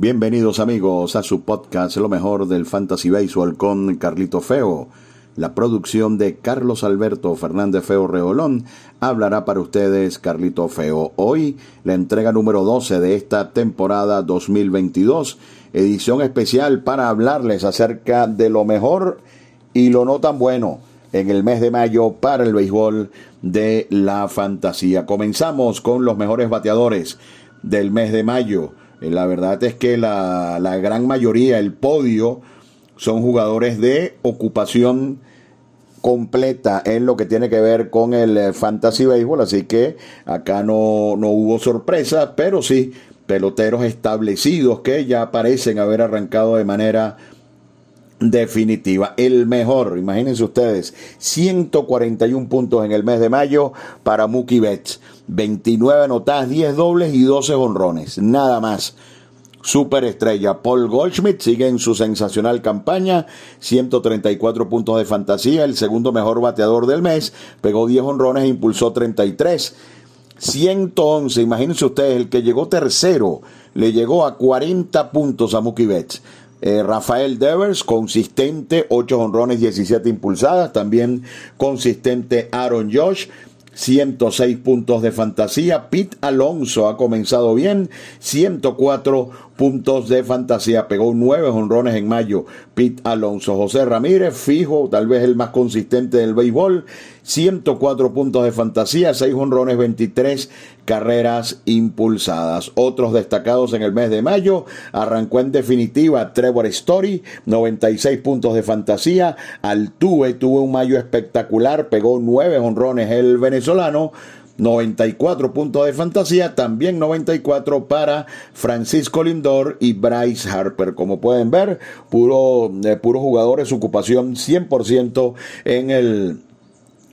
Bienvenidos amigos a su podcast Lo mejor del Fantasy Baseball con Carlito Feo. La producción de Carlos Alberto Fernández Feo Reolón hablará para ustedes Carlito Feo. Hoy la entrega número 12 de esta temporada 2022, edición especial para hablarles acerca de lo mejor y lo no tan bueno en el mes de mayo para el béisbol de la fantasía. Comenzamos con los mejores bateadores del mes de mayo. Eh, la verdad es que la, la gran mayoría, el podio, son jugadores de ocupación completa en lo que tiene que ver con el eh, fantasy béisbol, así que acá no, no hubo sorpresa, pero sí peloteros establecidos que ya parecen haber arrancado de manera definitiva. El mejor, imagínense ustedes, 141 puntos en el mes de mayo para Mookie Betts. 29 anotadas, 10 dobles y 12 honrones. Nada más. Superestrella Paul Goldschmidt sigue en su sensacional campaña, 134 puntos de fantasía, el segundo mejor bateador del mes, pegó 10 honrones e impulsó 33. 111, imagínense ustedes, el que llegó tercero, le llegó a 40 puntos a Mookie Betts. Eh, Rafael Devers, consistente, 8 honrones, 17 impulsadas. También consistente Aaron Josh, 106 puntos de fantasía. Pete Alonso ha comenzado bien, 104 puntos de fantasía. Pegó 9 honrones en mayo. Pete Alonso. José Ramírez, fijo, tal vez el más consistente del béisbol. 104 puntos de fantasía, 6 honrones, 23 carreras impulsadas. Otros destacados en el mes de mayo, arrancó en definitiva Trevor Story, 96 puntos de fantasía. Altuve tuvo un mayo espectacular, pegó 9 honrones el venezolano. 94 puntos de fantasía, también 94 para Francisco Lindor y Bryce Harper. Como pueden ver, puro, eh, puros jugadores, ocupación 100% en el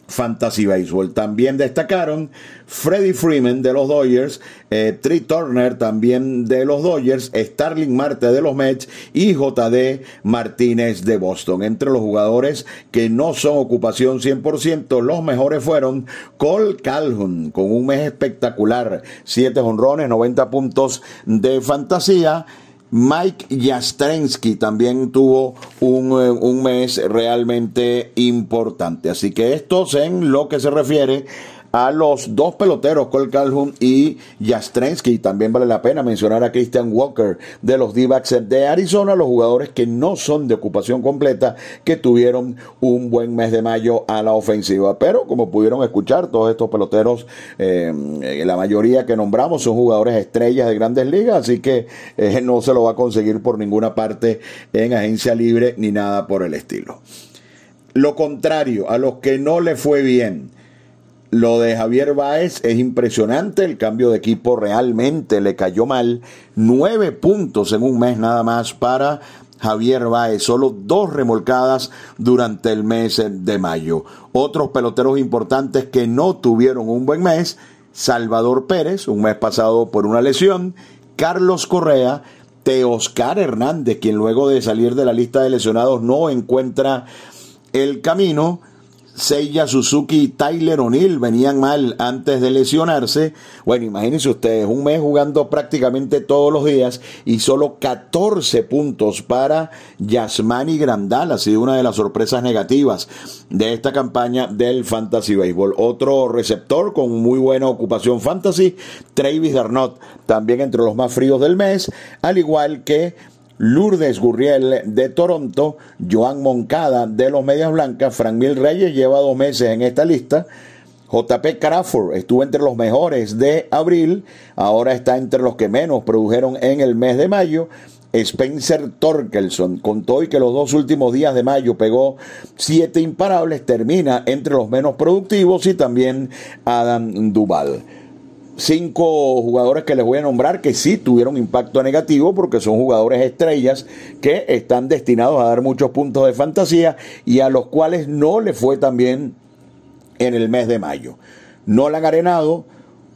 Fantasy Baseball. También destacaron Freddie Freeman de los Dodgers, eh, Trey Turner también de los Dodgers, Starling Marte de los Mets y JD Martínez de Boston. Entre los jugadores que no son ocupación 100%, los mejores fueron Cole Calhoun con un mes espectacular, 7 honrones, 90 puntos de fantasía. Mike Jastrensky también tuvo un, eh, un, mes realmente importante. Así que estos en lo que se refiere a los dos peloteros, Cole Calhoun y Jastrensky. También vale la pena mencionar a Christian Walker de los d de Arizona, los jugadores que no son de ocupación completa, que tuvieron un buen mes de mayo a la ofensiva. Pero como pudieron escuchar, todos estos peloteros, eh, la mayoría que nombramos son jugadores estrellas de grandes ligas, así que eh, no se lo va a conseguir por ninguna parte en agencia libre ni nada por el estilo. Lo contrario, a los que no le fue bien, lo de Javier Báez es impresionante, el cambio de equipo realmente le cayó mal. Nueve puntos en un mes nada más para Javier Báez, solo dos remolcadas durante el mes de mayo. Otros peloteros importantes que no tuvieron un buen mes, Salvador Pérez, un mes pasado por una lesión, Carlos Correa, Teoscar Hernández, quien luego de salir de la lista de lesionados no encuentra el camino, Seiya Suzuki y Tyler O'Neill venían mal antes de lesionarse. Bueno, imagínense ustedes, un mes jugando prácticamente todos los días y solo 14 puntos para Yasmani Grandal. Ha sido una de las sorpresas negativas de esta campaña del Fantasy Baseball. Otro receptor con muy buena ocupación fantasy, Travis Darnot, también entre los más fríos del mes, al igual que Lourdes Gurriel de Toronto, Joan Moncada de los Medias Blancas, Frank Mil Reyes lleva dos meses en esta lista. JP Crawford estuvo entre los mejores de abril, ahora está entre los que menos produjeron en el mes de mayo. Spencer Torkelson contó y que los dos últimos días de mayo pegó siete imparables, termina entre los menos productivos y también Adam Duval cinco jugadores que les voy a nombrar que sí tuvieron impacto negativo porque son jugadores estrellas que están destinados a dar muchos puntos de fantasía y a los cuales no le fue tan bien en el mes de mayo. Nolan Arenado,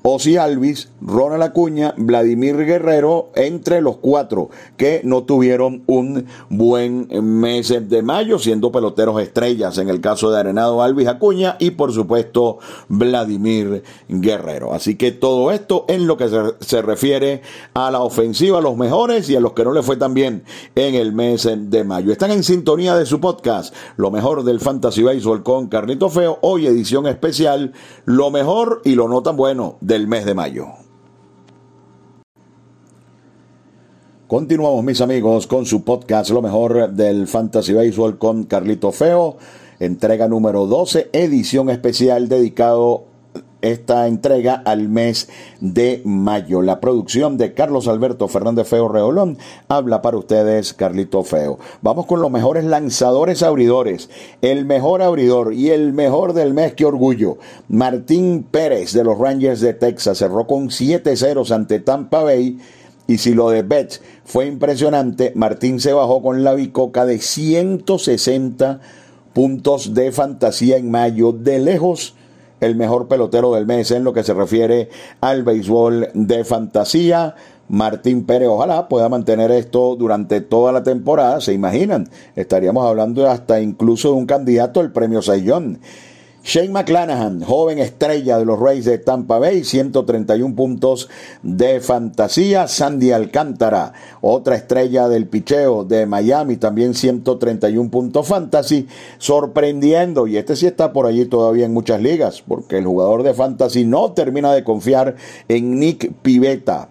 Osi Alvis, Ronald Acuña, Vladimir Guerrero, entre los cuatro que no tuvieron un buen mes de mayo, siendo peloteros estrellas en el caso de Arenado Alvis Acuña y por supuesto Vladimir Guerrero. Así que todo esto en lo que se, refiere a la ofensiva, a los mejores y a los que no le fue tan bien en el mes de mayo. Están en sintonía de su podcast, lo mejor del Fantasy Baseball con Carnito Feo, hoy edición especial, lo mejor y lo no tan bueno del mes de mayo. Continuamos mis amigos con su podcast Lo mejor del Fantasy Baseball con Carlito Feo, entrega número 12, edición especial dedicado esta entrega al mes de mayo. La producción de Carlos Alberto Fernández Feo Reolón habla para ustedes Carlito Feo. Vamos con los mejores lanzadores abridores. El mejor abridor y el mejor del mes, que orgullo. Martín Pérez de los Rangers de Texas cerró con 7-0 ante Tampa Bay. Y si lo de Betts fue impresionante, Martín se bajó con la bicoca de 160 puntos de fantasía en mayo. De lejos, el mejor pelotero del mes en lo que se refiere al béisbol de fantasía. Martín Pérez, ojalá pueda mantener esto durante toda la temporada, se imaginan, estaríamos hablando hasta incluso de un candidato al premio Sayón. Shane McClanahan, joven estrella de los Rays de Tampa Bay, 131 puntos de fantasía. Sandy Alcántara, otra estrella del picheo de Miami, también 131 puntos fantasy. Sorprendiendo, y este sí está por allí todavía en muchas ligas, porque el jugador de fantasy no termina de confiar en Nick Pivetta.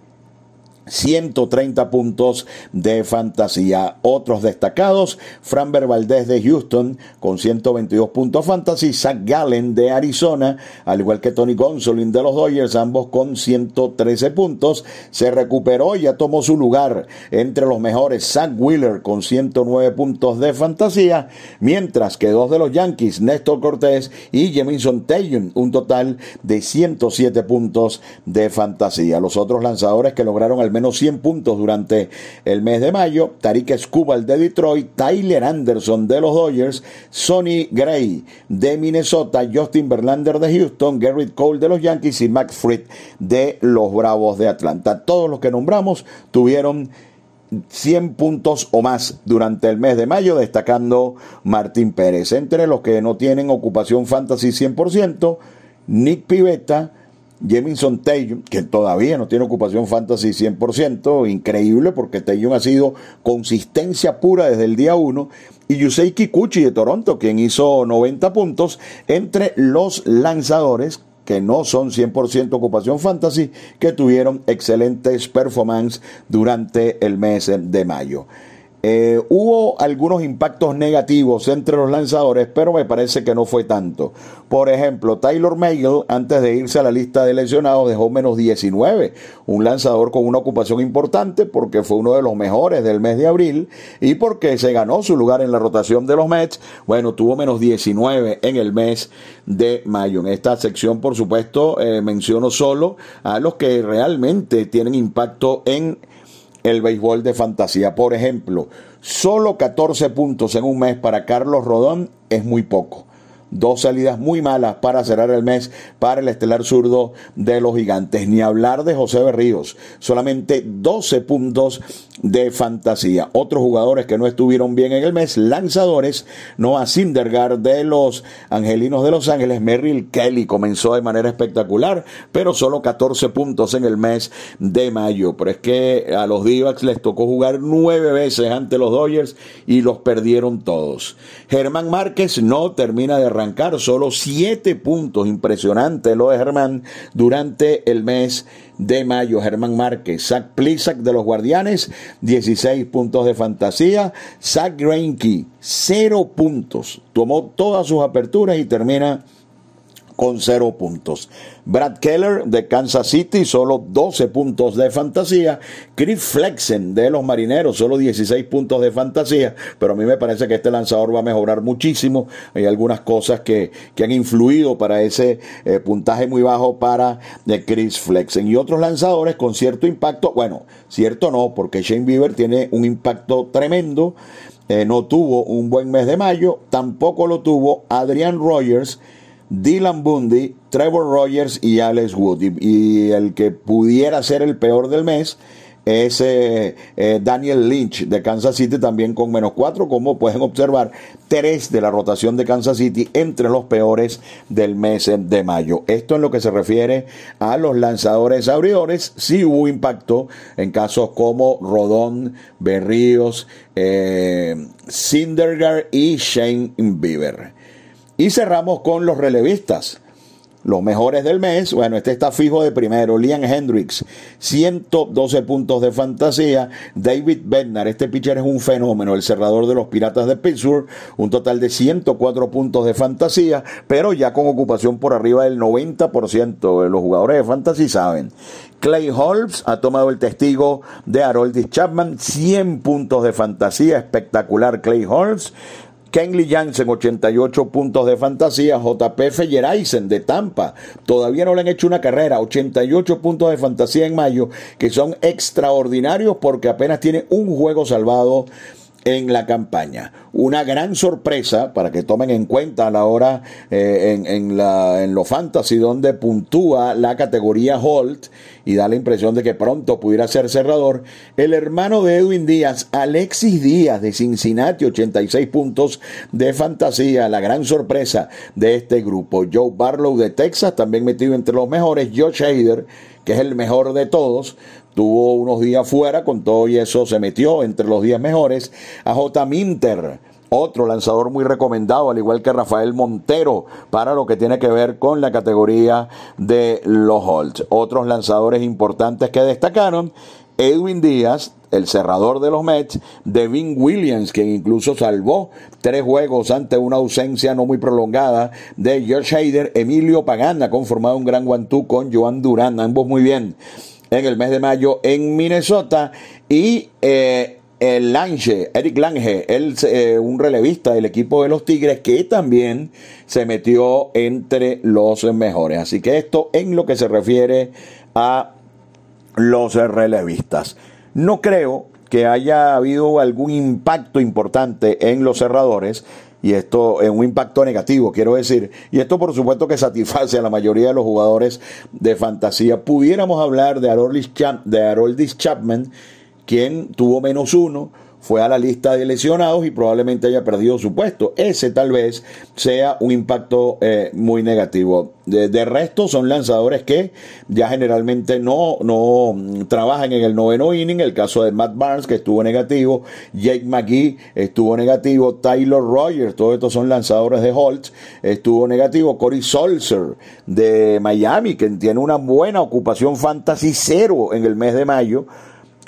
130 puntos de fantasía. Otros destacados, Framber Valdez de Houston con 122 puntos fantasy, Zach Gallen de Arizona, al igual que Tony Gonsolin de los Dodgers, ambos con 113 puntos. Se recuperó y ya tomó su lugar entre los mejores, Zach Wheeler con 109 puntos de fantasía, mientras que dos de los Yankees, Néstor Cortés y Jamison Taylor, un total de 107 puntos de fantasía. Los otros lanzadores que lograron al menos 100 puntos durante el mes de mayo. Tariq Skubal de Detroit, Tyler Anderson de los Dodgers, Sonny Gray de Minnesota, Justin Verlander de Houston, Garrett Cole de los Yankees y Max Fried de los Bravos de Atlanta. Todos los que nombramos tuvieron 100 puntos o más durante el mes de mayo, destacando Martín Pérez. Entre los que no tienen ocupación fantasy 100%, Nick Pivetta, Jamison Taylor, que todavía no tiene ocupación fantasy 100%, increíble porque Taylor ha sido consistencia pura desde el día 1, y Yusei Kikuchi de Toronto, quien hizo 90 puntos entre los lanzadores que no son 100% ocupación fantasy, que tuvieron excelentes performances durante el mes de mayo. Eh, hubo algunos impactos negativos entre los lanzadores, pero me parece que no fue tanto. Por ejemplo, Taylor Meigel, antes de irse a la lista de lesionados, dejó menos 19. Un lanzador con una ocupación importante porque fue uno de los mejores del mes de abril y porque se ganó su lugar en la rotación de los Mets. Bueno, tuvo menos 19 en el mes de mayo. En esta sección, por supuesto, eh, menciono solo a los que realmente tienen impacto en el béisbol de fantasía. Por ejemplo, solo 14 puntos en un mes para Carlos Rodón es muy poco. Dos salidas muy malas para cerrar el mes para el estelar zurdo de los gigantes. Ni hablar de José Berríos. Solamente 12 puntos de fantasía. Otros jugadores que no estuvieron bien en el mes, lanzadores, Noah Sindergaard de los Angelinos de Los Ángeles, Merrill Kelly comenzó de manera espectacular, pero solo 14 puntos en el mes de mayo. Pero es que a los d les tocó jugar nueve veces ante los Dodgers y los perdieron todos. Germán Márquez no termina de arrancar, solo siete puntos, impresionante lo de Germán durante el mes de mayo. Germán Márquez, Zach Plisak de los Guardianes, 16 puntos de fantasía. Zach Greinke, 0 puntos. Tomó todas sus aperturas y termina con 0 puntos. Brad Keller de Kansas City, solo 12 puntos de fantasía. Chris Flexen de los Marineros, solo 16 puntos de fantasía. Pero a mí me parece que este lanzador va a mejorar muchísimo. Hay algunas cosas que, han influido para ese eh, puntaje muy bajo para de Chris Flexen. Y otros lanzadores con cierto impacto, bueno, cierto no, porque Shane Bieber tiene un impacto tremendo. Eh, no tuvo un buen mes de mayo, tampoco lo tuvo Adrian Rogers Dylan Bundy, Trevor Rogers y Alex Wood. Y, el que pudiera ser el peor del mes es eh, eh, Daniel Lynch de Kansas City también con menos cuatro, como pueden observar, tres de la rotación de Kansas City entre los peores del mes de mayo. Esto en lo que se refiere a los lanzadores abridores, sí hubo impacto en casos como Rodón, Berríos, eh, y Shane Bieber. Y cerramos con los relevistas. Los mejores del mes, bueno, este está fijo de primero, Liam Hendricks, 112 puntos de fantasía, David Bednar, este pitcher es un fenómeno, el cerrador de los Piratas de Pittsburgh, un total de 104 puntos de fantasía, pero ya con ocupación por arriba del 90% de los jugadores de fantasy saben. Clay Holmes ha tomado el testigo de Haroldis Chapman, 100 puntos de fantasía, espectacular Clay Holmes. Kenley Jansen, 88 puntos de fantasía. JP Feyeraysen de Tampa. Todavía no le han hecho una carrera. 88 puntos de fantasía en mayo, que son extraordinarios porque apenas tiene un juego salvado en la campaña. Una gran sorpresa para que tomen en cuenta a la hora eh, en, en, la, en lo fantasy donde puntúa la categoría Holt y da la impresión de que pronto pudiera ser cerrador. El hermano de Edwin Díaz, Alexis Díaz de Cincinnati, 86 puntos de fantasía, la gran sorpresa de este grupo. Joe Barlow de Texas, también metido entre los mejores. Josh Hader, que es el mejor de todos, tuvo unos días fuera, con todo y eso se metió entre los días mejores. A J. Minter, otro lanzador muy recomendado, al igual que Rafael Montero, para lo que tiene que ver con la categoría de los Holtz. Otros lanzadores importantes que destacaron, Edwin Díaz, el cerrador de los Mets, Devin Williams, quien incluso salvó tres juegos ante una ausencia no muy prolongada de George Hader, Emilio Pagana, conformado un gran guantú con Joan Durán, ambos muy bien en el mes de mayo en Minnesota y eh, el Lange, Eric Lange, él, eh, un relevista del equipo de los Tigres que también se metió entre los mejores. Así que esto en lo que se refiere a los relevistas. No creo que haya habido algún impacto importante en los cerradores y esto es un impacto negativo, quiero decir, y esto por supuesto que satisface a la mayoría de los jugadores de fantasía. Pudiéramos hablar de Haroldis, Chapman, quien tuvo menos uno, fue a la lista de lesionados y probablemente haya perdido su puesto. Ese tal vez sea un impacto eh, muy negativo. De, resto son lanzadores que ya generalmente no, no trabajan en el noveno inning. El caso de Matt Barnes que estuvo negativo, Jake McGee estuvo negativo, Tyler Rogers, todos estos son lanzadores de Holtz, estuvo negativo, Corey Solser de Miami que tiene una buena ocupación fantasy cero en el mes de mayo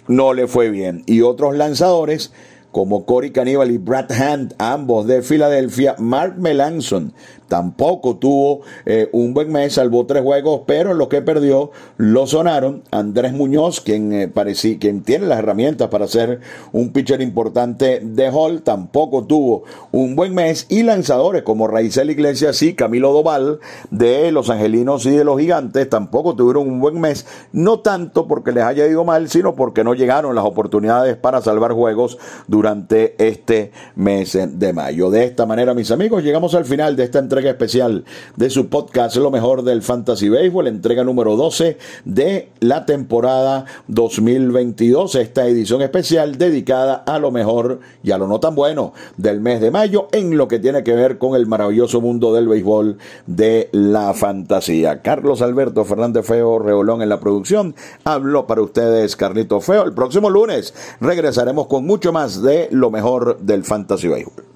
no le fue bien. Y otros lanzadores como Corey Caníbal y Brad Hand, ambos de Filadelfia, Mark Melanson tampoco tuvo eh, un buen mes, salvó tres juegos, pero lo que perdió lo sonaron. Andrés Muñoz, quien eh, quien tiene las herramientas para ser un pitcher importante de Hall, tampoco tuvo un buen mes. Y lanzadores como Raizel Iglesias y Camilo Doval de los Angelinos y de los Gigantes tampoco tuvieron un buen mes. No tanto porque les haya ido mal, sino porque no llegaron las oportunidades para salvar juegos durante este mes de mayo. De esta manera, mis amigos, llegamos al final de esta especial de su podcast Lo mejor del Fantasy Baseball, entrega número 12 de la temporada 2022. Esta edición especial dedicada a lo mejor y a lo no tan bueno del mes de mayo en lo que tiene que ver con el maravilloso mundo del béisbol de la fantasía. Carlos Alberto Fernández Feo Reolón en la producción. Habló para ustedes Carlito Feo. El próximo lunes regresaremos con mucho más de lo mejor del Fantasy Baseball.